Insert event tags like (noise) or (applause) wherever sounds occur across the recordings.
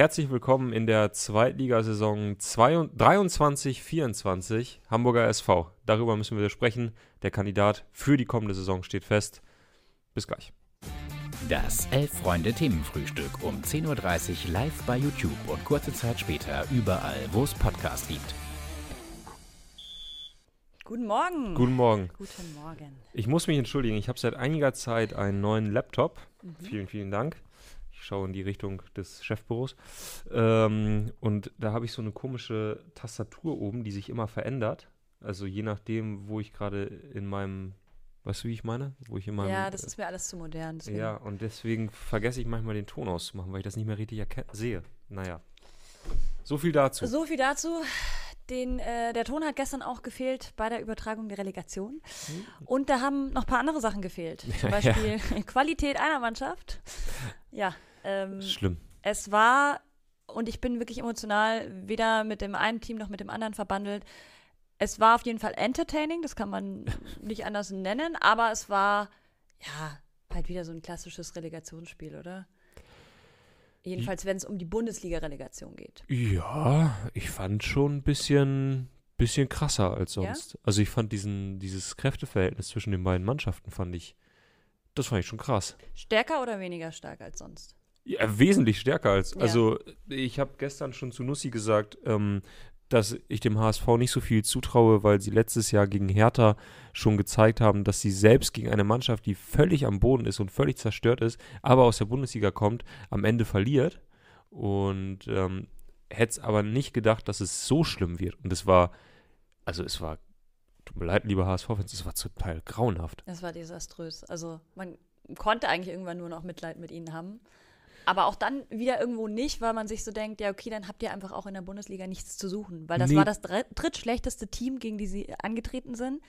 Herzlich willkommen in der Zweitligasaison 23-24 Hamburger SV. Darüber müssen wir sprechen. Der Kandidat für die kommende Saison steht fest. Bis gleich. Das Elf-Freunde-Themenfrühstück um 10.30 Uhr live bei YouTube und kurze Zeit später überall, wo es Podcasts gibt. Guten Morgen. Guten Morgen. Guten Morgen. Ich muss mich entschuldigen, ich habe seit einiger Zeit einen neuen Laptop. Vielen, vielen Dank. Ich schaue in die Richtung des Chefbüros. Ähm, und da habe ich so eine komische Tastatur oben, die sich immer verändert. Also je nachdem, wo ich gerade in meinem, weißt du, wie ich meine? Wo ich in meinem, Ja, das ist mir alles zu modern. deswegen- Ja, und deswegen vergesse ich manchmal den Ton auszumachen, weil ich das nicht mehr richtig sehe. Naja. So viel dazu. So viel dazu. Den, äh, der Ton hat gestern auch gefehlt bei der Übertragung der Relegation. Und da haben noch ein paar andere Sachen gefehlt. Zum (laughs) Ja, Beispiel (laughs) Qualität einer Mannschaft. Ja, ähm, Schlimm. es war, und ich bin wirklich emotional weder mit dem einen Team noch mit dem anderen verbandelt. Es war auf jeden Fall entertaining, das kann man (laughs) nicht anders nennen, aber es war, ja, halt wieder so ein klassisches Relegationsspiel, oder? Jedenfalls, wenn es um die Bundesliga-Relegation geht. Ja, ich fand schon ein bisschen, bisschen krasser als Ja? sonst. Also ich fand diesen, dieses Kräfteverhältnis zwischen den beiden Mannschaften fand ich, das fand ich schon krass. Stärker oder weniger stark als sonst? Ja, wesentlich stärker als. Ja. Also, ich habe gestern schon zu Nussi gesagt, ähm, dass ich dem HSV nicht so viel zutraue, weil sie letztes Jahr gegen Hertha schon gezeigt haben, dass sie selbst gegen eine Mannschaft, die völlig am Boden ist und völlig zerstört ist, aber aus der Bundesliga kommt, am Ende verliert. Und ähm, hätte es aber nicht gedacht, dass es so schlimm wird. Und es war, also es war, tut mir leid, lieber HSV-Fans, es war zum Teil grauenhaft. Es war desaströs. Also man konnte eigentlich irgendwann nur noch Mitleid mit ihnen haben. Aber auch dann wieder irgendwo nicht, weil man sich so denkt, ja, okay, dann habt ihr einfach auch in der Bundesliga nichts zu suchen. Weil das Nee. war das dr- drittschlechteste Team, gegen die sie angetreten sind.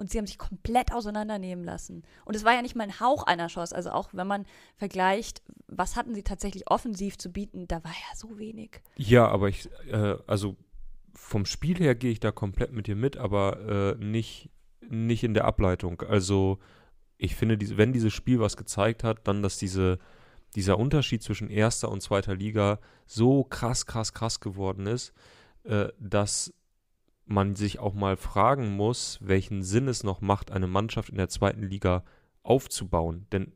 Und sie haben sich komplett auseinandernehmen lassen. Und es war ja nicht mal ein Hauch einer Chance. Also auch wenn man vergleicht, was hatten sie tatsächlich offensiv zu bieten, da war ja so wenig. Ja, aber ich, äh, also vom Spiel her gehe ich da komplett mit dir mit, aber äh, nicht, nicht in der Ableitung. Also ich finde, diese, wenn dieses Spiel was gezeigt hat, dann, dass diese, dieser Unterschied zwischen erster und zweiter Liga so krass, krass, krass geworden ist, äh, dass man sich auch mal fragen muss, welchen Sinn es noch macht, eine Mannschaft in der zweiten Liga aufzubauen. Denn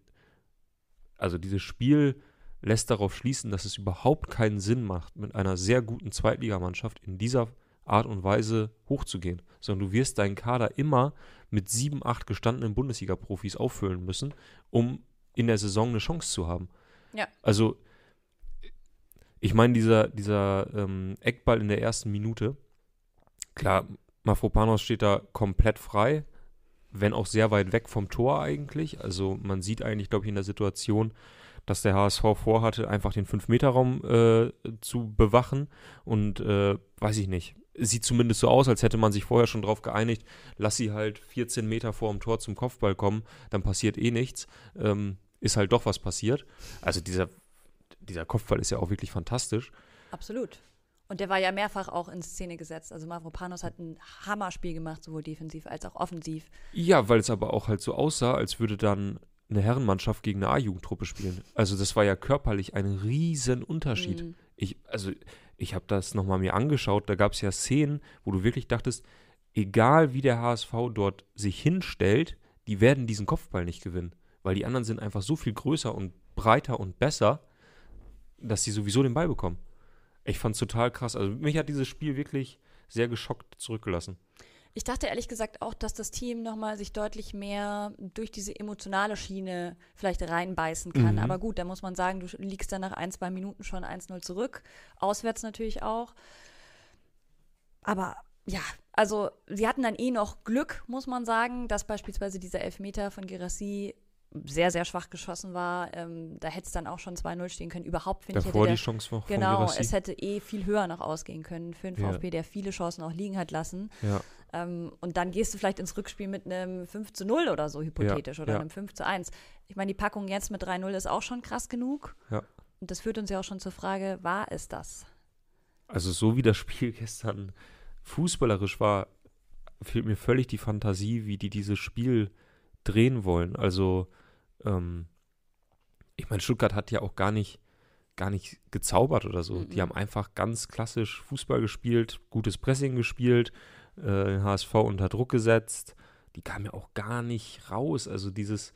also dieses Spiel lässt darauf schließen, dass es überhaupt keinen Sinn macht, mit einer sehr guten Zweitligamannschaft in dieser Art und Weise hochzugehen. Sondern du wirst deinen Kader immer mit sieben, acht gestandenen Bundesliga-Profis auffüllen müssen, um in der Saison eine Chance zu haben. Ja. Also, ich meine, dieser, dieser ähm, Eckball in der ersten Minute, klar, Mafropanos steht da komplett frei, wenn auch sehr weit weg vom Tor eigentlich. Also man sieht eigentlich, glaube ich, in der Situation, dass der HSV vorhatte, einfach den 5-Meter-Raum äh, zu bewachen. Und äh, weiß ich nicht. Sieht zumindest so aus, als hätte man sich vorher schon darauf geeinigt, lass sie halt 14 Meter vor dem Tor zum Kopfball kommen, dann passiert eh nichts. Ähm, ist halt doch was passiert. Also dieser, dieser Kopfball ist ja auch wirklich fantastisch. Absolut. Und der war ja mehrfach auch in Szene gesetzt. Also Mavropanos hat ein Hammerspiel gemacht, sowohl defensiv als auch offensiv. Ja, weil es aber auch halt so aussah, als würde dann eine Herrenmannschaft gegen eine A-Jugendtruppe spielen. Also das war ja körperlich ein riesen Unterschied. Mhm. Ich, also ich habe das nochmal mir angeschaut, da gab es ja Szenen, wo du wirklich dachtest, egal wie der HSV dort sich hinstellt, die werden diesen Kopfball nicht gewinnen. Weil die anderen sind einfach so viel größer und breiter und besser, dass sie sowieso den Ball bekommen. Ich fand es total krass. Also mich hat dieses Spiel wirklich sehr geschockt zurückgelassen. Ich dachte ehrlich gesagt auch, dass das Team nochmal sich deutlich mehr durch diese emotionale Schiene vielleicht reinbeißen kann. Mhm. Aber gut, da muss man sagen, du liegst dann nach ein, zwei Minuten schon 1-0 zurück. Auswärts natürlich auch. Aber ja, also sie hatten dann eh noch Glück, muss man sagen, dass beispielsweise dieser Elfmeter von Gerassi sehr, sehr schwach geschossen war. Ähm, da hätte es dann auch schon 2-0 stehen können. Überhaupt, finde ich, Davor der, die Chance von Genau, Girassi. es hätte eh viel höher noch ausgehen können für den Ja. VfB, der viele Chancen auch liegen hat lassen. Ja. Ähm, und dann gehst du vielleicht ins Rückspiel mit einem 5 zu 0 oder so hypothetisch oder ja. einem 5 zu 1. Ich meine, die Packung jetzt mit 3-0 ist auch schon krass genug. Ja. Und das führt uns ja auch schon zur Frage, war es das? Also so wie das Spiel (laughs) gestern fußballerisch war, fehlt mir völlig die Fantasie, wie die dieses Spiel drehen wollen. Also ähm, ich meine, Stuttgart hat ja auch gar nicht gar nicht gezaubert oder so. Mhm. Die haben einfach ganz klassisch Fußball gespielt, gutes Pressing gespielt, äh, HSV unter Druck gesetzt. Die kamen ja auch gar nicht raus. Also dieses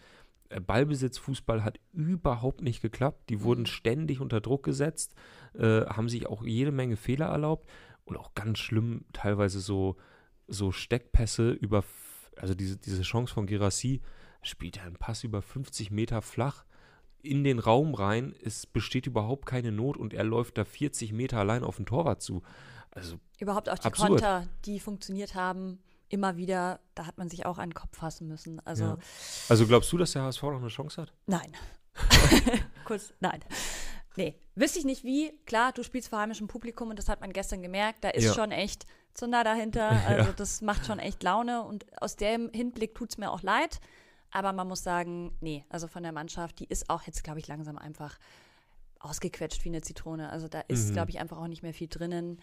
äh, Ballbesitzfußball hat überhaupt nicht geklappt. Die wurden Mhm. ständig unter Druck gesetzt, äh, haben sich auch jede Menge Fehler erlaubt und auch ganz schlimm teilweise so, so Steckpässe über, also diese, diese Chance von Gerassi, spielt er einen Pass über 50 Meter flach in den Raum rein, es besteht überhaupt keine Not und er läuft da 40 Meter allein auf den Torwart zu. Also Überhaupt auch die Absurd. Konter, die funktioniert haben, immer wieder, da hat man sich auch an den Kopf fassen müssen. Also Ja. Also glaubst du, dass der HSV noch eine Chance hat? nein. (laughs) Kurz, nein. Nee, wüsste ich nicht wie. Klar, du spielst vor heimischem Publikum und das hat man gestern gemerkt. Da ist Ja. schon echt Zunder dahinter. (laughs) Also das macht schon echt Laune und aus dem Hinblick tut es mir auch leid. Aber man muss sagen, nee, also von der Mannschaft, die ist auch jetzt, glaube ich, langsam einfach ausgequetscht wie eine Zitrone. Also da ist, Mhm. glaube ich, einfach auch nicht mehr viel drinnen.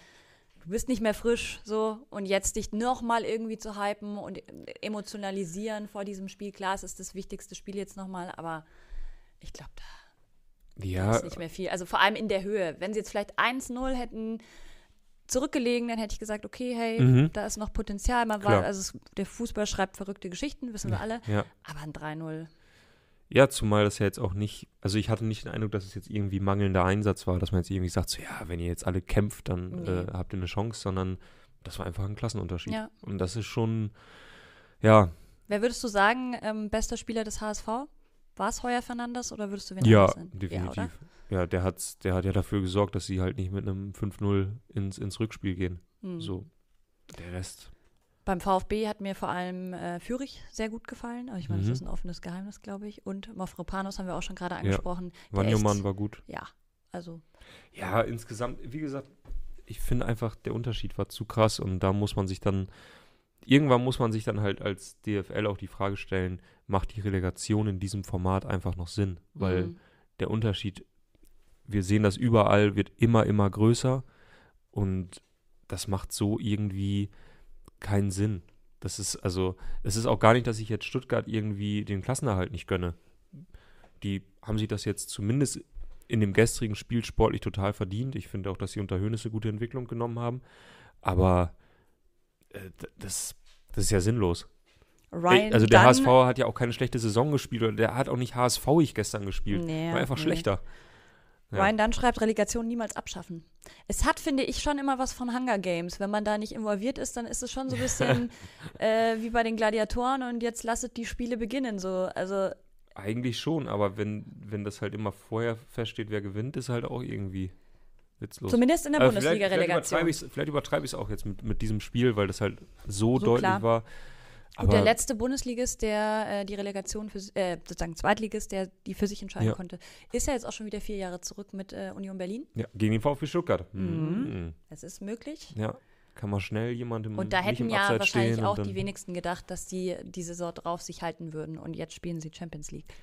Du bist nicht mehr frisch so und jetzt dich noch mal irgendwie zu hypen und emotionalisieren vor diesem Spiel. Klar, es ist das wichtigste Spiel jetzt noch mal, aber ich glaube, da Ja, ist nicht mehr viel. Also vor allem in der Höhe. Wenn sie jetzt vielleicht 1-0 hätten zurückgelegen, dann hätte ich gesagt, okay, hey, Mhm. da ist noch Potenzial. Man Klar. war, also es, der Fußball schreibt verrückte Geschichten, wissen wir alle. ja. Aber ein 3-0. Ja, zumal das ja jetzt auch nicht, also ich hatte nicht den Eindruck, dass es jetzt irgendwie mangelnder Einsatz war, dass man jetzt irgendwie sagt, so ja, wenn ihr jetzt alle kämpft, dann Nee. äh, habt ihr eine Chance, sondern das war einfach ein Klassenunterschied. Ja. Und das ist schon, ja, Wer würdest du sagen, ähm, bester Spieler des HSV? War es Heuer Fernandes oder würdest du wen ja, definitiv. Ja, Ja, der, hat's, der hat ja dafür gesorgt, dass sie halt nicht mit einem 5-0 ins, ins Rückspiel gehen. Hm. So, der Rest. Beim VfB hat mir vor allem äh, Fürich sehr gut gefallen. Aber ich meine, das Mhm. ist ein offenes Geheimnis, glaube ich. Und Mafropanos haben wir auch schon gerade angesprochen. Der Wanyoman war gut. Ja, also Ja, insgesamt, wie gesagt, ich finde einfach, der Unterschied war zu krass und da muss man sich dann, irgendwann muss man sich dann halt als DFL auch die Frage stellen, macht die Relegation in diesem Format einfach noch Sinn? Weil mhm. der Unterschied, wir sehen das überall, wird immer, immer größer und das macht so irgendwie keinen Sinn. Das ist also, es ist auch gar nicht, dass ich jetzt Stuttgart irgendwie den Klassenerhalt nicht gönne. Die haben sich das jetzt zumindest in dem gestrigen Spiel sportlich total verdient. Ich finde auch, dass sie unter eine gute Entwicklung genommen haben. Aber äh, das, das ist ja sinnlos. Ryan also der HSV hat ja auch keine schlechte Saison gespielt und der hat auch nicht HSV-ig gestern gespielt. Nee, War einfach nee. schlechter. Ja. Ryan Dunn schreibt Relegation niemals abschaffen. Es hat, finde ich, schon immer was von Hunger Games. Wenn man da nicht involviert ist, dann ist es schon so ein (laughs) bisschen äh, wie bei den Gladiatoren und jetzt lasset die Spiele beginnen. So, also Eigentlich schon, aber wenn, wenn das halt immer vorher feststeht, wer gewinnt, ist halt auch irgendwie witzlos. zumindest in der Aber vielleicht- Bundesliga-Relegation. Vielleicht übertreibe ich es vielleicht auch jetzt mit, mit diesem Spiel, weil das halt so, So deutlich klar. war. Gut, der letzte Bundesligist, der äh, die Relegation für äh, sozusagen Zweitligist, der die für sich entscheiden Ja. konnte, ist ja jetzt auch schon wieder vier Jahre zurück mit äh, Union Berlin. ja, gegen den VfB Stuttgart. Mhm. Mhm. Es ist möglich. Ja, kann man schnell jemandem Und da hätten ja Abseits wahrscheinlich auch und die wenigsten gedacht, dass die die Saison drauf sich halten würden und jetzt spielen sie Champions League.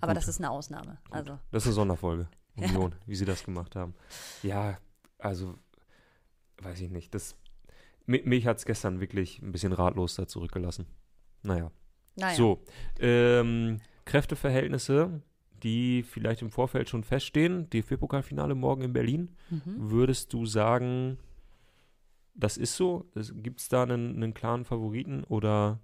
Aber Gut. das ist eine Ausnahme. Also Das ist eine Sonderfolge. Ja. (laughs) Union, wie sie das gemacht haben. Ja, also, weiß ich nicht. Das, mich hat es gestern wirklich ein bisschen ratlos da zurückgelassen. Naja. naja. So, ähm, Kräfteverhältnisse, die vielleicht im Vorfeld schon feststehen. DFB-Pokalfinale morgen in Berlin. Mhm. Würdest du sagen, das ist so? Gibt es da einen, einen klaren Favoriten oder?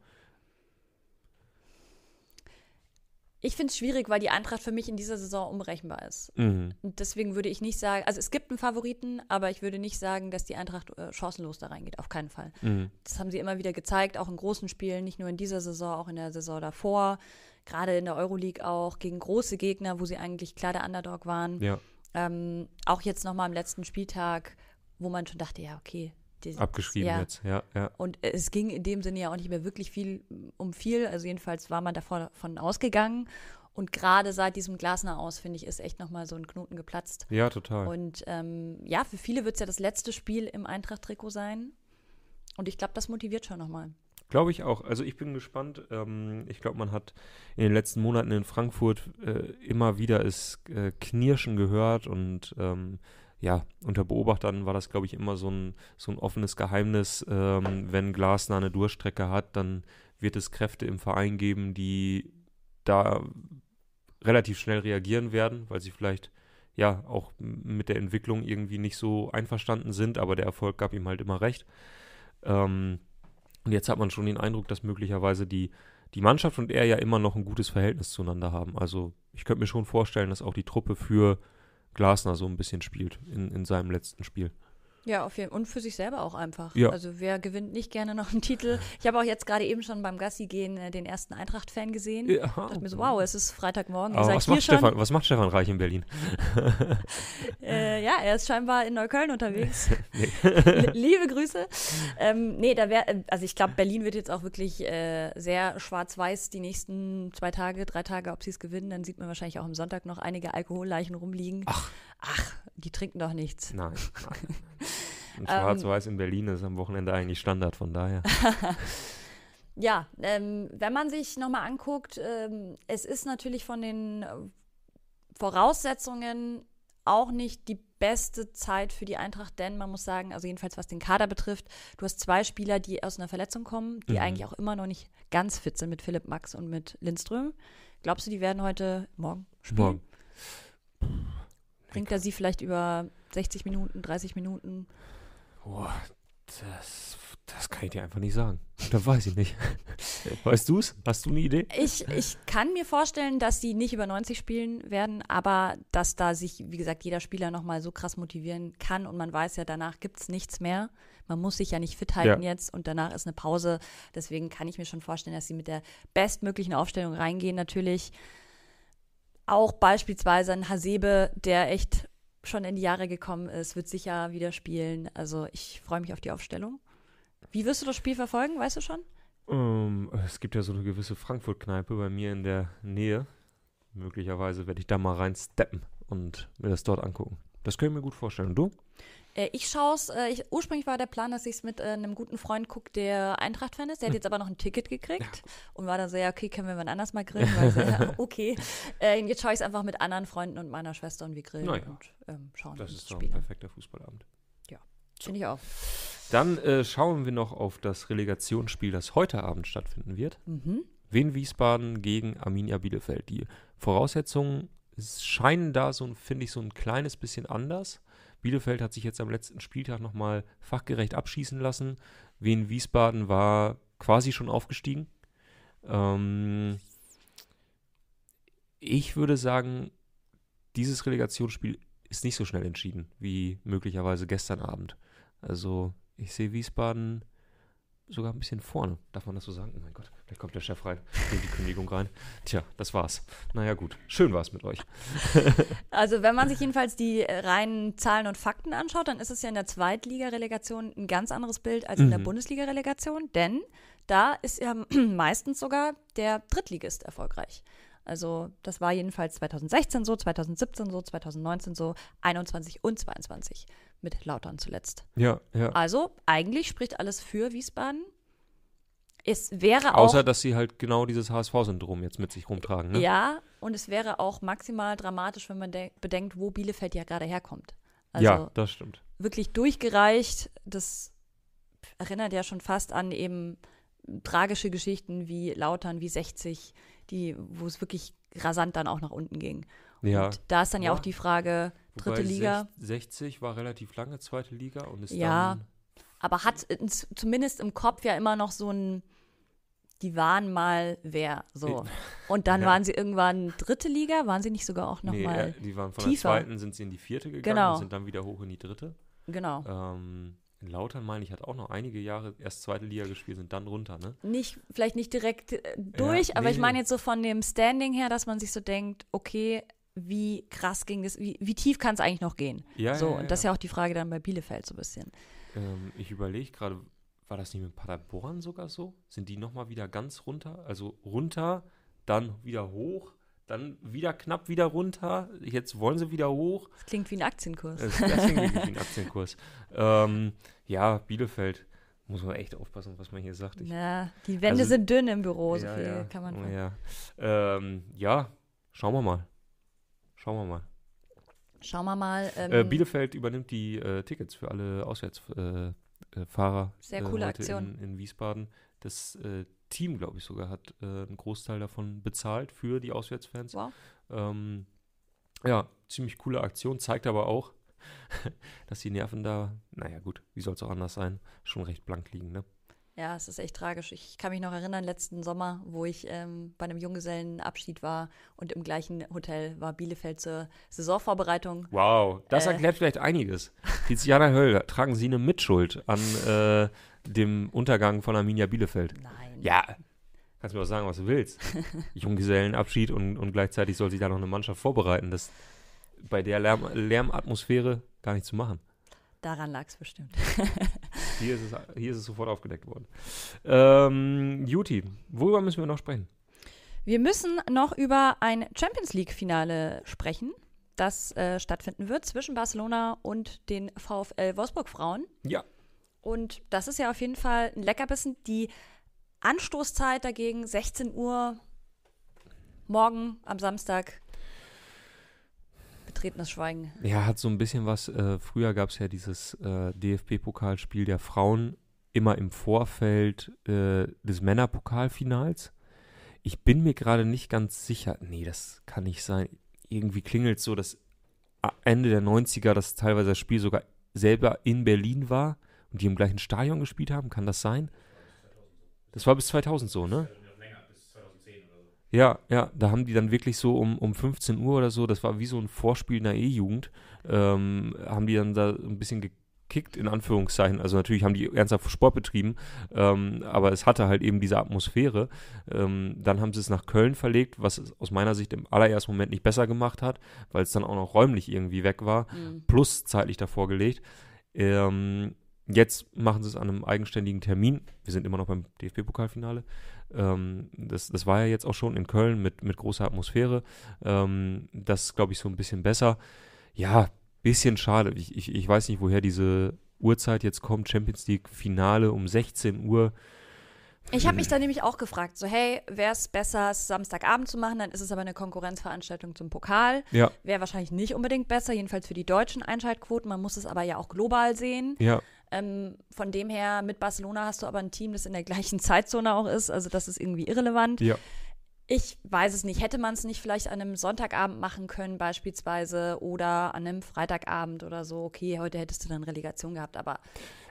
Ich finde es schwierig, weil die Eintracht für mich in dieser Saison unberechenbar ist. Mhm. Und deswegen würde ich nicht sagen, also es gibt einen Favoriten, aber ich würde nicht sagen, dass die Eintracht äh, chancenlos da reingeht. Auf keinen Fall. Mhm. Das haben sie immer wieder gezeigt, auch in großen Spielen, nicht nur in dieser Saison, auch in der Saison davor. Gerade in der Euroleague auch gegen große Gegner, wo sie eigentlich klar der Underdog waren. Ja, Ähm, auch jetzt nochmal am letzten Spieltag, wo man schon dachte, ja, okay. Die- abgeschrieben ja. jetzt. Ja, ja. Und es ging in dem Sinne ja auch nicht mehr wirklich viel um viel. Also jedenfalls war man davor davon ausgegangen. Und gerade seit diesem Glasner aus, finde ich, ist echt nochmal so ein Knoten geplatzt. Ja, total. Und ähm, ja, für viele wird es ja das letzte Spiel im Eintracht-Trikot sein. Und ich glaube, das motiviert schon nochmal. Glaube ich auch. Also ich bin gespannt. Ähm, ich glaube, man hat in den letzten Monaten in Frankfurt äh, immer wieder es äh, Knirschen gehört und ähm, ja, unter Beobachtern war das, glaube ich, immer so ein, so ein offenes Geheimnis. Ähm, wenn Glasner eine Durchstrecke hat, dann wird es Kräfte im Verein geben, die da relativ schnell reagieren werden, weil sie vielleicht ja auch mit der Entwicklung irgendwie nicht so einverstanden sind, aber der Erfolg gab ihm halt immer recht. Ähm, und jetzt hat man schon den Eindruck, dass möglicherweise die, die Mannschaft und er ja immer noch ein gutes Verhältnis zueinander haben. Also ich könnte mir schon vorstellen, dass auch die Truppe für Glasner so ein bisschen spielt in, in seinem letzten Spiel. Ja, auf jeden Fall. Und für sich selber auch einfach. Ja. Also wer gewinnt nicht gerne noch einen Titel? Ich habe auch jetzt gerade eben schon beim Gassi gehen äh, den ersten Eintracht-Fan gesehen. Ja. dachte mir so, wow, es ist Freitagmorgen, Aber was macht. Stefan, was macht Stefan Reich in Berlin? (laughs) Äh, ja, er ist scheinbar in Neukölln unterwegs. (laughs) Nee. Liebe Grüße. Ähm, nee, da wäre, also ich glaube, Berlin wird jetzt auch wirklich äh, sehr schwarz-weiß die nächsten zwei Tage, drei Tage, ob sie es gewinnen. Dann sieht man wahrscheinlich auch am Sonntag noch einige Alkoholleichen rumliegen. Ach. Ach, die trinken doch nichts. Nein, nein. nein. (laughs) Ähm. Und Schwarz-Weiß in Berlin ist am Wochenende eigentlich Standard, von daher. (laughs) Ja, ähm, wenn man sich nochmal anguckt, ähm, es ist natürlich von den äh, Voraussetzungen auch nicht die beste Zeit für die Eintracht, denn man muss sagen, also jedenfalls was den Kader betrifft, du hast zwei Spieler, die aus einer Verletzung kommen, die Mhm. eigentlich auch immer noch nicht ganz fit sind mit Philipp Max und mit Lindström. Glaubst du, die werden heute, morgen spielen? Morgen. Bringt er sie vielleicht über 60 Minuten, 30 Minuten? Boah, das, das kann ich dir einfach nicht sagen. (laughs) Da weiß ich nicht. (laughs) Weißt du es? Hast du eine Idee? Ich, ich kann mir vorstellen, dass sie nicht über 90 spielen werden, aber dass da sich, wie gesagt, jeder Spieler nochmal so krass motivieren kann und man weiß ja, danach gibt es nichts mehr. Man muss sich ja nicht fit halten Ja. jetzt und danach ist eine Pause. Deswegen kann ich mir schon vorstellen, dass sie mit der bestmöglichen Aufstellung reingehen. Natürlich auch beispielsweise ein Hasebe, der echt schon in die Jahre gekommen ist, wird sicher wieder spielen. Also ich freue mich auf die Aufstellung. Wie wirst du das Spiel verfolgen, weißt du schon? Ähm, es gibt ja so eine gewisse Frankfurt-Kneipe bei mir in der Nähe. Möglicherweise werde ich da mal rein steppen und mir das dort angucken. Das kann ich mir gut vorstellen. Und du? Äh, ich schaue es, äh, ich, ursprünglich war der Plan, dass ich es mit äh, einem guten Freund gucke, der Eintracht-Fan ist. Der hat jetzt aber noch ein Ticket gekriegt und war dann so, ja, okay, können wir wann anders mal grillen? Weil so, ja, (laughs) okay. Äh, jetzt schaue ich es einfach mit anderen Freunden und meiner Schwester und wir grillen Na ja. und ähm, schauen Das ist doch ein perfekter Fußballabend. Finde ich auch. Dann äh, schauen wir noch auf das Relegationsspiel, das heute Abend stattfinden wird. Mhm. Wien Wiesbaden gegen Arminia Bielefeld. Die Voraussetzungen scheinen da so, finde ich, so ein kleines bisschen anders. Bielefeld hat sich jetzt am letzten Spieltag nochmal fachgerecht abschießen lassen. Wien Wiesbaden war quasi schon aufgestiegen. Ähm, ich würde sagen, dieses Relegationsspiel ist nicht so schnell entschieden wie möglicherweise gestern Abend. Also ich sehe Wiesbaden sogar ein bisschen vorne. Darf man das so sagen? Oh mein Gott, vielleicht kommt der Chef rein, bringt die Kündigung rein. Tja, das war's. Naja gut, schön war's mit euch. (laughs) Also wenn man sich jedenfalls die äh, reinen Zahlen und Fakten anschaut, dann ist es ja in der Zweitligarelegation ein ganz anderes Bild als in der Mhm. Bundesliga-Relegation, denn da ist ja (clears throat) meistens sogar der Drittligist erfolgreich. Also das war jedenfalls 2016 so, 2017 so, 2019 so, 21 und 22 mit Lautern zuletzt. Ja, ja. Also eigentlich spricht alles für Wiesbaden. Es wäre auch Außer, dass sie halt genau dieses HSV-Syndrom jetzt mit sich rumtragen. Ne? Ja, und es wäre auch maximal dramatisch, wenn man de- bedenkt, wo Bielefeld ja gerade herkommt. Also ja, das stimmt. wirklich durchgereicht. Das erinnert ja schon fast an eben tragische Geschichten wie Lautern, wie 60, die, wo es wirklich rasant dann auch nach unten ging. Ja. Und da ist dann ja, Ja. auch die Frage, dritte Wobei Liga. sech- 60 war relativ lange zweite Liga und ist Ja. dann. aber hat zumindest im Kopf ja immer noch so ein, die waren mal wer, so. Und dann (laughs) Ja. waren sie irgendwann dritte Liga, waren sie nicht sogar auch noch Nee, mal, äh, die waren von tiefer. der zweiten, sind sie in die vierte gegangen Genau. und sind dann wieder hoch in die dritte. genau. Ähm, in Lautern, meine ich, hat auch noch einige Jahre erst zweite Liga gespielt, sind dann runter, ne? nicht, vielleicht nicht direkt äh, durch, aber nee, ich meine jetzt so von dem Standing her, dass man sich so denkt, okay, wie krass ging das, wie, wie tief kann es eigentlich noch gehen? Ja, so, ja, und das ist ja auch die Frage dann bei Bielefeld so ein bisschen. Ähm, ich überlege gerade, war das nicht mit Paderborn sogar so? Sind die nochmal wieder ganz runter? Also runter, dann wieder hoch, dann wieder knapp wieder runter. Jetzt wollen sie wieder hoch. Das klingt wie ein Aktienkurs. Das, das klingt wirklich wie ein (laughs) Aktienkurs. Ähm, ja, Bielefeld. Muss man echt aufpassen, was man hier sagt. Ich, Na, die Wände Also- sind dünn im Büro, so ja, viel ja. kann man Oh, ja. Ähm, ja, schauen wir mal. Schauen wir mal. Schauen wir mal. Ähm, Äh, Bielefeld übernimmt die äh, Tickets für alle Auswärtsfahrer. Äh, Fahrer, Sehr äh, coole Aktion. In, in Wiesbaden. Das äh, Team, glaube ich sogar, hat äh, einen Großteil davon bezahlt für die Auswärtsfans. wow. Ähm, ja, ziemlich coole Aktion, zeigt aber auch, (laughs) dass die Nerven da, naja gut, wie soll es auch anders sein, schon recht blank liegen, ne? Ja, es ist echt tragisch. Ich kann mich noch erinnern, letzten Sommer, wo ich ähm, bei einem Junggesellenabschied war und im gleichen Hotel war Bielefeld zur Saisonvorbereitung. Wow, das Äh. erklärt vielleicht einiges. Tiziana Höll, tragen Sie eine Mitschuld an äh, dem Untergang von Arminia Bielefeld? Nein. Ja, kannst mir auch sagen, was du willst. (laughs) Junggesellenabschied und, und gleichzeitig soll sich da noch eine Mannschaft vorbereiten. Das bei der Lärm, Lärmatmosphäre gar nicht zu machen. Daran lag es bestimmt. (laughs) Hier ist es, hier ist es sofort aufgedeckt worden. Ähm, Juti, worüber müssen wir noch sprechen? Wir müssen noch über ein Champions League-Finale sprechen, das äh, stattfinden wird zwischen Barcelona und den VfL Wolfsburg-Frauen. Ja, Und das ist ja auf jeden Fall ein Leckerbissen. Die Anstoßzeit dagegen 16 Uhr morgen am Samstag. Betretenes Schweigen. Ja, hat so ein bisschen was. Äh, früher gab es ja dieses äh, DFB-Pokalspiel der Frauen immer im Vorfeld äh, des Männerpokalfinals. Ich bin mir gerade nicht ganz sicher. Nee, das kann nicht sein. Irgendwie klingelt so, dass Ende der 90er das teilweise das Spiel sogar selber in Berlin war und die im gleichen Stadion gespielt haben. Kann das sein? Das war bis 2000 so, ne? Ja, ja, da haben die dann wirklich so um, um 15 Uhr oder so, das war wie so ein Vorspiel in der E-Jugend, ähm, haben die dann da ein bisschen gekickt, in Anführungszeichen. Also natürlich haben die ernsthaft Sport betrieben, ähm, aber es hatte halt eben diese Atmosphäre. Ähm, dann haben sie es nach Köln verlegt, was es aus meiner Sicht im allerersten Moment nicht besser gemacht hat, weil es dann auch noch räumlich irgendwie weg war, Mhm. plus zeitlich davor gelegt. Ähm, jetzt machen sie es an einem eigenständigen Termin. Wir sind immer noch beim DFB-Pokalfinale. Ähm, das, das war ja jetzt auch schon in Köln mit, mit großer Atmosphäre. Ähm, das ist, glaube ich, so ein bisschen besser. Ja, bisschen schade. Ich, ich, ich weiß nicht, woher diese Uhrzeit jetzt kommt. Champions League Finale um 16 Uhr. Ich habe mich da nämlich auch gefragt, so hey, wäre es besser, es Samstagabend zu machen, dann ist es aber eine Konkurrenzveranstaltung zum Pokal. Ja, Wäre wahrscheinlich nicht unbedingt besser, jedenfalls für die deutschen Einschaltquoten. Man muss es aber ja auch global sehen. ja, Ähm, von dem her, mit Barcelona hast du aber ein Team, das in der gleichen Zeitzone auch ist. Also das ist irgendwie irrelevant. ja. Ich weiß es nicht. Hätte man es nicht vielleicht an einem Sonntagabend machen können, beispielsweise, oder an einem Freitagabend oder so? Okay, heute hättest du dann Relegation gehabt, aber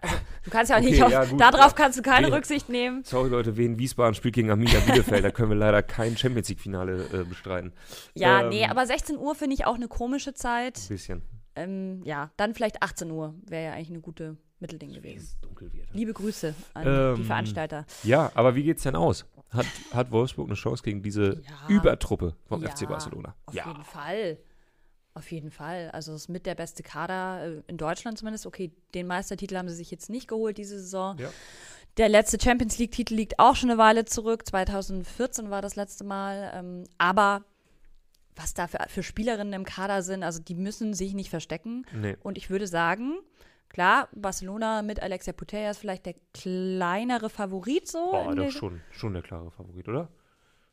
also, du kannst ja auch (laughs) Okay, nicht auf, ja, gut. darauf kannst du keine Nee. Rücksicht nehmen. Sorry Leute, Wien Wiesbaden spielt gegen Arminia Bielefeld. da können wir leider kein Champions League Finale äh, bestreiten. Ja, Ähm, nee, aber 16 Uhr finde ich auch eine komische Zeit. Ein bisschen. Ähm, ja, dann vielleicht 18 Uhr wäre ja eigentlich eine gute Mittelding gewesen. wird. Liebe Grüße an Ähm, die Veranstalter. Ja, aber wie geht's denn aus? Hat, hat Wolfsburg eine Chance gegen diese Ja. Übertruppe vom Ja, FC Barcelona? Auf ja. jeden Fall. Auf jeden Fall. Also es ist mit der beste Kader äh, in Deutschland zumindest. Okay, den Meistertitel haben sie sich jetzt nicht geholt diese Saison. Ja. Der letzte Champions League-Titel liegt auch schon eine Weile zurück. 2014 war das letzte Mal. Ähm, aber was da für, für Spielerinnen im Kader sind, also die müssen sich nicht verstecken. Nee. Und ich würde sagen, klar, Barcelona mit Alexia Putellas vielleicht der kleinere Favorit so. Oh, doch schon, schon der klare Favorit, oder?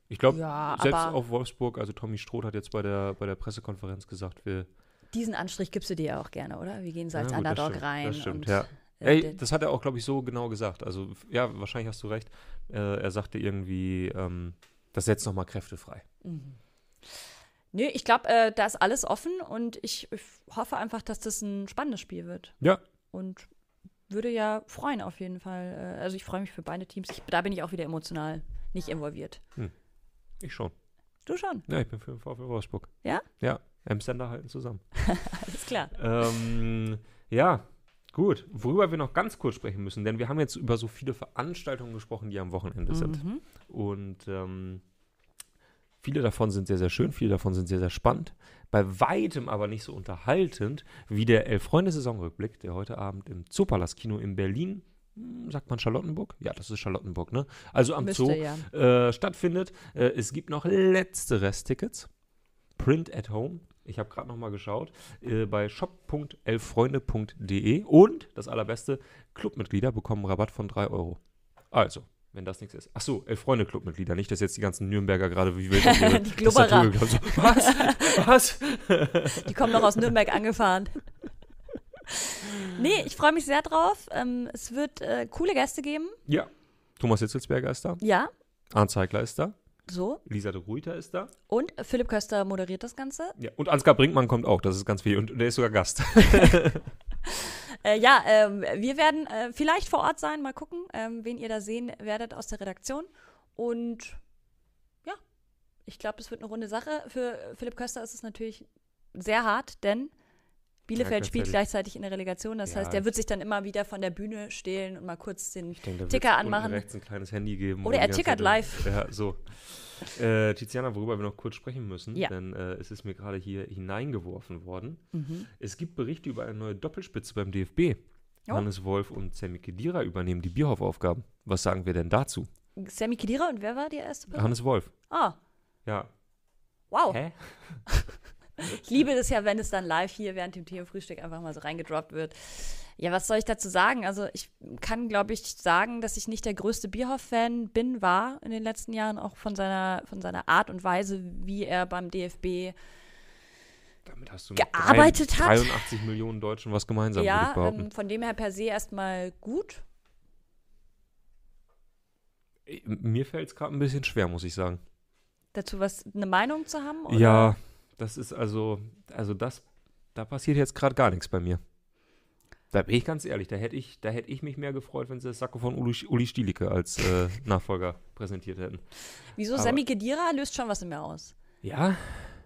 Ich glaube, Ja, selbst auf Wolfsburg, also Tommy Stroth hat jetzt bei der, bei der Pressekonferenz gesagt, wir. Diesen Anstrich gibst du dir ja auch gerne, oder? Wir gehen so Ja, als gut, das Underdog stimmt, rein. Das stimmt, ja. äh, Ey, das hat er auch, glaube ich, so genau gesagt. Also, ja, wahrscheinlich hast du recht. Äh, er sagte irgendwie, ähm, das setzt nochmal Kräfte frei. Mhm. Nö, ich glaube, äh, da ist alles offen und ich, ich hoffe einfach, dass das ein spannendes Spiel wird. Ja. Und würde ja freuen auf jeden Fall. Äh, also ich freue mich für beide Teams. Ich, da bin ich auch wieder emotional nicht involviert. Ich schon. Du schon, Ja, ich bin für den VfL Wolfsburg. Ja? Ja, M-Sender halten zusammen. (laughs) alles klar. Ähm, ja, gut. Worüber wir noch ganz kurz sprechen müssen, denn wir haben jetzt über so viele Veranstaltungen gesprochen, die am Wochenende sind. Mhm. Und ähm, viele davon sind sehr, sehr schön, viele davon sind sehr, sehr spannend. Bei weitem aber nicht so unterhaltend wie der Elf-Freunde-Saisonrückblick, der heute Abend im Zoopalast-Kino in Berlin, hm, sagt man Charlottenburg? Ja, das ist Charlottenburg, ne? Also am Müsste Zoo ja. äh, stattfindet. Äh, es gibt noch letzte Resttickets. Print at Home. Ich habe gerade noch mal geschaut. Äh, bei shop.elffreunde.de. Und das allerbeste, Clubmitglieder bekommen Rabatt von 3 Euro. Also, wenn das nichts ist. Achso, Elf-Freunde-Clubmitglieder. Nicht, dass jetzt die ganzen Nürnberger gerade wie wild (laughs) Die Glubberer. So, was? Was? (laughs) Die kommen noch aus Nürnberg angefahren. nee, ich freue mich sehr drauf. Ähm, es wird äh, coole Gäste geben. ja. Thomas Hitzelsberger ist da. Ja, Arndt Zeigler ist da. So. Lisa de Ruyter ist da. Und Philipp Köster moderiert das Ganze. Ja, und Ansgar Brinkmann kommt auch, das ist ganz wichtig. Und der ist sogar Gast. (laughs) Äh, ja, ähm, wir werden äh, vielleicht vor Ort sein, mal gucken, ähm, wen ihr da sehen werdet aus der Redaktion. Und ja, ich glaube, das wird eine runde Sache. Für Philipp Köster ist es natürlich sehr hart, denn Bielefeld spielt gleichzeitig- in der Relegation. Das Ja. heißt, der wird sich dann immer wieder von der Bühne stehlen und mal kurz den denke, Ticker anmachen. rechts ein kleines Handy geben. Oder wo er tickert Zeit- live. Ja, so. Äh, Tiziana, worüber wir noch kurz sprechen müssen, Ja. denn äh, es ist mir gerade hier hineingeworfen worden. Mhm. Es gibt Berichte über eine neue Doppelspitze beim DFB. Oh. Hannes Wolf und Sammy Kedira übernehmen die Bierhoff-Aufgaben. Was sagen wir denn dazu? Sammy Kedira und wer war die erste Person? Hannes Wolf. Ah, Ja. wow. Hä? (laughs) Ich liebe es ja, wenn es dann live hier während dem Themenfrühstück einfach mal so reingedroppt wird. Ja, was soll ich dazu sagen? Also ich kann, glaube ich, sagen, dass ich nicht der größte Bierhoff-Fan bin, war in den letzten Jahren, auch von seiner, von seiner Art und Weise, wie er beim DFB Damit hast du Gearbeitet drei, hat. 83 Millionen Deutschen was gemeinsam, ja, ähm, von dem her per se erstmal gut. Äh, Mir fällt es gerade ein bisschen schwer, muss ich sagen. Dazu was, eine Meinung zu haben? Oder? Ja, das ist also, also das, da passiert jetzt gerade gar nichts bei mir. Da bin ich ganz ehrlich, da hätte ich, da hätte ich mich mehr gefreut, wenn sie das Sakko von Uli, Uli Stielicke als äh, (laughs) Nachfolger präsentiert hätten. Wieso? aber- Sammy Kedira löst schon was in mir aus. Ja,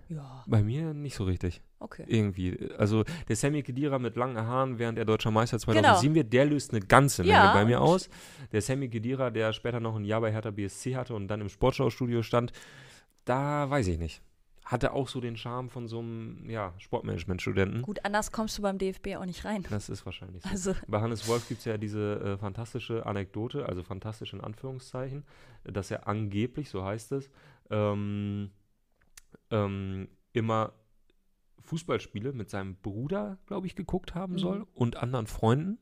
Ja, bei mir nicht so richtig. okay. Irgendwie. Also der Sammy Kedira mit langen Haaren, während er deutscher Meister Genau. 2007 wird, der löst eine ganze Menge Ja, bei mir aus. Der Sammy Kedira, der später noch ein Jahr bei Hertha BSC hatte und dann im Sportschaustudio stand, da weiß ich nicht. Hatte auch so den Charme von so einem ja, Sportmanagement-Studenten. Gut, anders kommst du beim DFB auch nicht rein. Das ist wahrscheinlich so. Also, Bei Hannes Wolf gibt es ja diese äh, fantastische Anekdote, also fantastisch in Anführungszeichen, dass er angeblich, so heißt es, ähm, ähm, immer Fußballspiele mit seinem Bruder, glaube ich, geguckt haben soll Mhm. und anderen Freunden.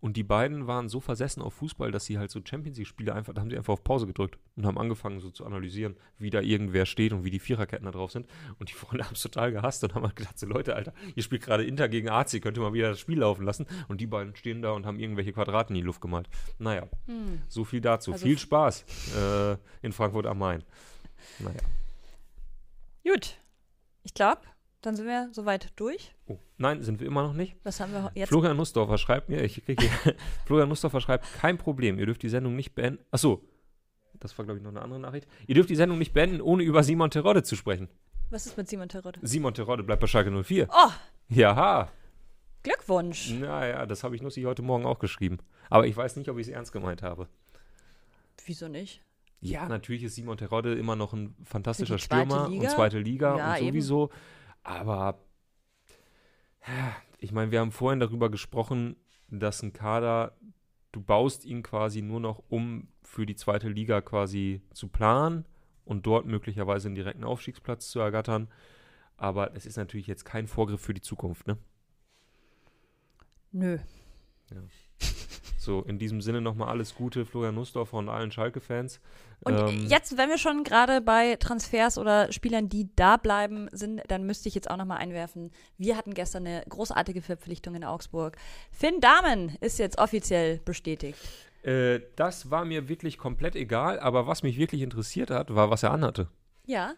Und die beiden waren so versessen auf Fußball, dass sie halt so Champions League-Spiele einfach, da haben sie einfach auf Pause gedrückt und haben angefangen so zu analysieren, wie da irgendwer steht und wie die Viererketten da drauf sind. Und die Freunde (laughs) haben es total gehasst und haben halt gedacht, so Leute, Alter, ihr spielt gerade Inter gegen AC, könnt ihr mal wieder das Spiel laufen lassen. Und die beiden stehen da und haben irgendwelche Quadrate in die Luft gemalt. Naja, hm. so viel dazu. Also viel Spaß äh, in Frankfurt am Main. Naja. gut. Ich glaube, dann sind wir soweit durch. Oh, nein, sind wir immer noch nicht. Was haben wir jetzt? Florian Nussdorfer schreibt mir, ich kriege hier, (laughs) Florian Nussdorfer schreibt, kein Problem, ihr dürft die Sendung nicht beenden. Achso, das war, glaube ich, noch eine andere Nachricht. Ihr dürft die Sendung nicht beenden, ohne über Simon Terodde zu sprechen. Was ist mit Simon Terodde? Simon Terodde bleibt bei Schalke 04. Oh, Jaha. Glückwunsch. Naja, das habe ich Nussi heute Morgen auch geschrieben. Aber ich weiß nicht, ob ich es ernst gemeint habe. Wieso nicht? Ja, natürlich ist Simon Terodde immer noch ein fantastischer Stürmer Liga? und zweite Liga Ja, und eben. sowieso. Aber ja, ich meine, wir haben vorhin darüber gesprochen, dass ein Kader, du baust ihn quasi nur noch um für die zweite Liga quasi zu planen und dort möglicherweise einen direkten Aufstiegsplatz zu ergattern. Aber es ist natürlich jetzt kein Vorgriff für die Zukunft, ne? Nö. So, in diesem Sinne nochmal alles Gute, Florian Nussdorfer und allen Schalke-Fans. Und Ähm, jetzt, wenn wir schon gerade bei Transfers oder Spielern, die da bleiben, sind, dann müsste ich jetzt auch nochmal einwerfen. Wir hatten gestern eine großartige Verpflichtung in Augsburg. Finn Dahmen ist jetzt offiziell bestätigt. Äh, das war mir wirklich komplett egal, aber was mich wirklich interessiert hat, war, was er anhatte. Ja.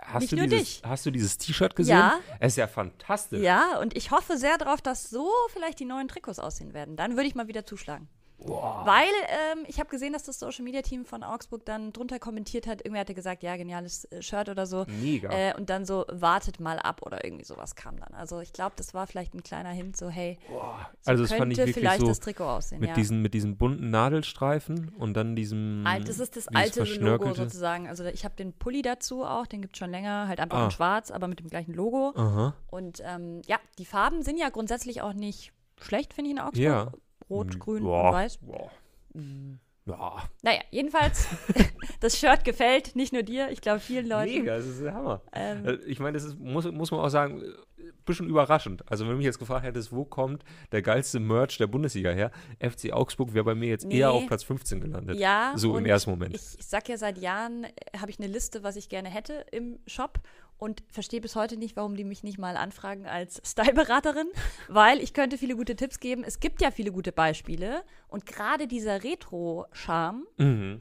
Hast, du, dieses, hast du dieses T-Shirt gesehen? Ja. Es ist ja fantastisch. Ja, und ich hoffe sehr darauf, dass so vielleicht die neuen Trikots aussehen werden. Dann würde ich mal wieder zuschlagen. Weil ähm, ich habe gesehen, dass das Social Media Team von Augsburg dann drunter kommentiert hat. Irgendwer hatte gesagt, ja, geniales äh, Shirt oder so. Mega. Äh, und dann so, wartet mal ab oder irgendwie sowas kam dann. Also ich glaube, das war vielleicht ein kleiner Hint, so, hey, so also das könnte fand ich wirklich vielleicht so das Trikot aussehen. mit, ja. diesen, mit diesen bunten Nadelstreifen und dann diesem Alt, das ist das alte Logo sozusagen. Also ich habe den Pulli dazu auch, den gibt es schon länger, halt einfach Ah. in schwarz, aber mit dem gleichen Logo. Aha. Und ähm, ja, die Farben sind ja grundsätzlich auch nicht schlecht, finde ich, in Augsburg. Ja. Rot, grün Boah. und weiß. Boah. Ja. Naja, jedenfalls, (laughs) (laughs) das Shirt gefällt nicht nur dir, ich glaube vielen Leuten. Mega, das ist der Hammer. Ähm, Äh, Ich meine, das ist, muss, muss man auch sagen, ein bisschen überraschend. Also, wenn du mich jetzt gefragt hättest, wo kommt der geilste Merch der Bundesliga her? FC Augsburg wäre bei mir jetzt Nee. eher auf Platz 15 gelandet. ja, so im ersten Moment. Ich, ich sag ja seit Jahren, äh, habe ich eine Liste, was ich gerne hätte im Shop und verstehe bis heute nicht, warum die mich nicht mal anfragen als Styleberaterin, (laughs) weil ich könnte viele gute Tipps geben. Es gibt ja viele gute Beispiele und gerade dieser Retro-Charme, Mhm.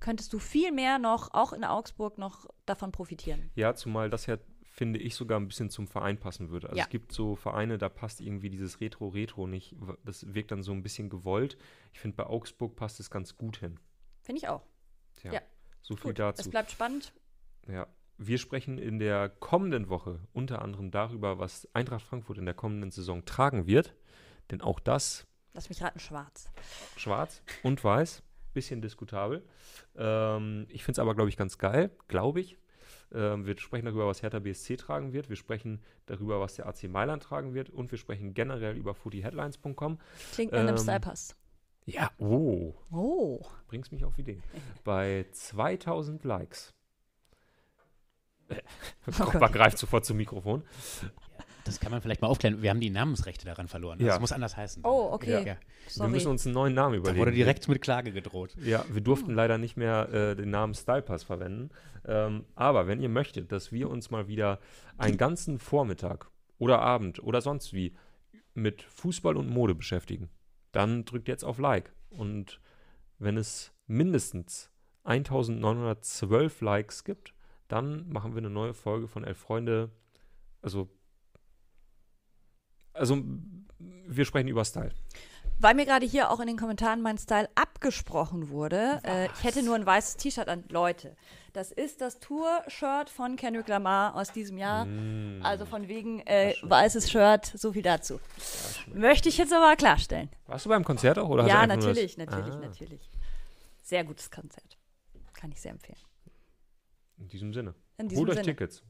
könntest du viel mehr noch, auch in Augsburg, noch davon profitieren. Ja, zumal das ja, finde ich, sogar ein bisschen zum Verein passen würde. Also Ja. es gibt so Vereine, da passt irgendwie dieses Retro-Retro nicht. Das wirkt dann so ein bisschen gewollt. Ich finde, bei Augsburg passt es ganz gut hin. Finde ich auch. Tja, Ja. so viel Gut, dazu. es bleibt spannend. Ja. Wir sprechen in der kommenden Woche unter anderem darüber, was Eintracht Frankfurt in der kommenden Saison tragen wird. Denn auch das Lass mich raten, schwarz. schwarz und weiß, bisschen diskutabel. Ähm, ich finde es aber, glaube ich, ganz geil, glaube ich. Ähm, wir sprechen darüber, was Hertha BSC tragen wird. Wir sprechen darüber, was der AC Mailand tragen wird. Und wir sprechen generell über footyheadlines.com. Klingt nach einem Ähm, Stylepass. Ja, oh, Oh. bringst mich auf Ideen. Bei 2000 Likes. Äh, Kopper greift sofort zum Mikrofon. Das kann man vielleicht mal aufklären. Wir haben die Namensrechte daran verloren. Ja. Das muss anders heißen. Oh, okay. Ja. Wir müssen uns einen neuen Namen Da überlegen. wurde direkt mit Klage gedroht. Ja, wir durften leider nicht mehr äh, den Namen Stylepass verwenden. Ähm, aber wenn ihr möchtet, dass wir uns mal wieder einen ganzen Vormittag oder Abend oder sonst wie mit Fußball und Mode beschäftigen, dann drückt jetzt auf Like. Und wenn es mindestens 1912 Likes gibt, dann machen wir eine neue Folge von Elf Freunde. Also, also wir sprechen über Style. Weil mir gerade hier auch in den Kommentaren mein Style abgesprochen wurde. Äh, ich hätte nur ein weißes T-Shirt an. Leute, das ist das Tour-Shirt von Kendrick Lamar aus diesem Jahr. Also von wegen äh, weißes Shirt, so viel dazu. Möchte ich jetzt aber klarstellen. Warst du beim Konzert auch? Oder ja, natürlich, natürlich, Ah. natürlich. Sehr gutes Konzert. Kann ich sehr empfehlen. In diesem Sinne. In diesem Holt euch Sinne. Tickets.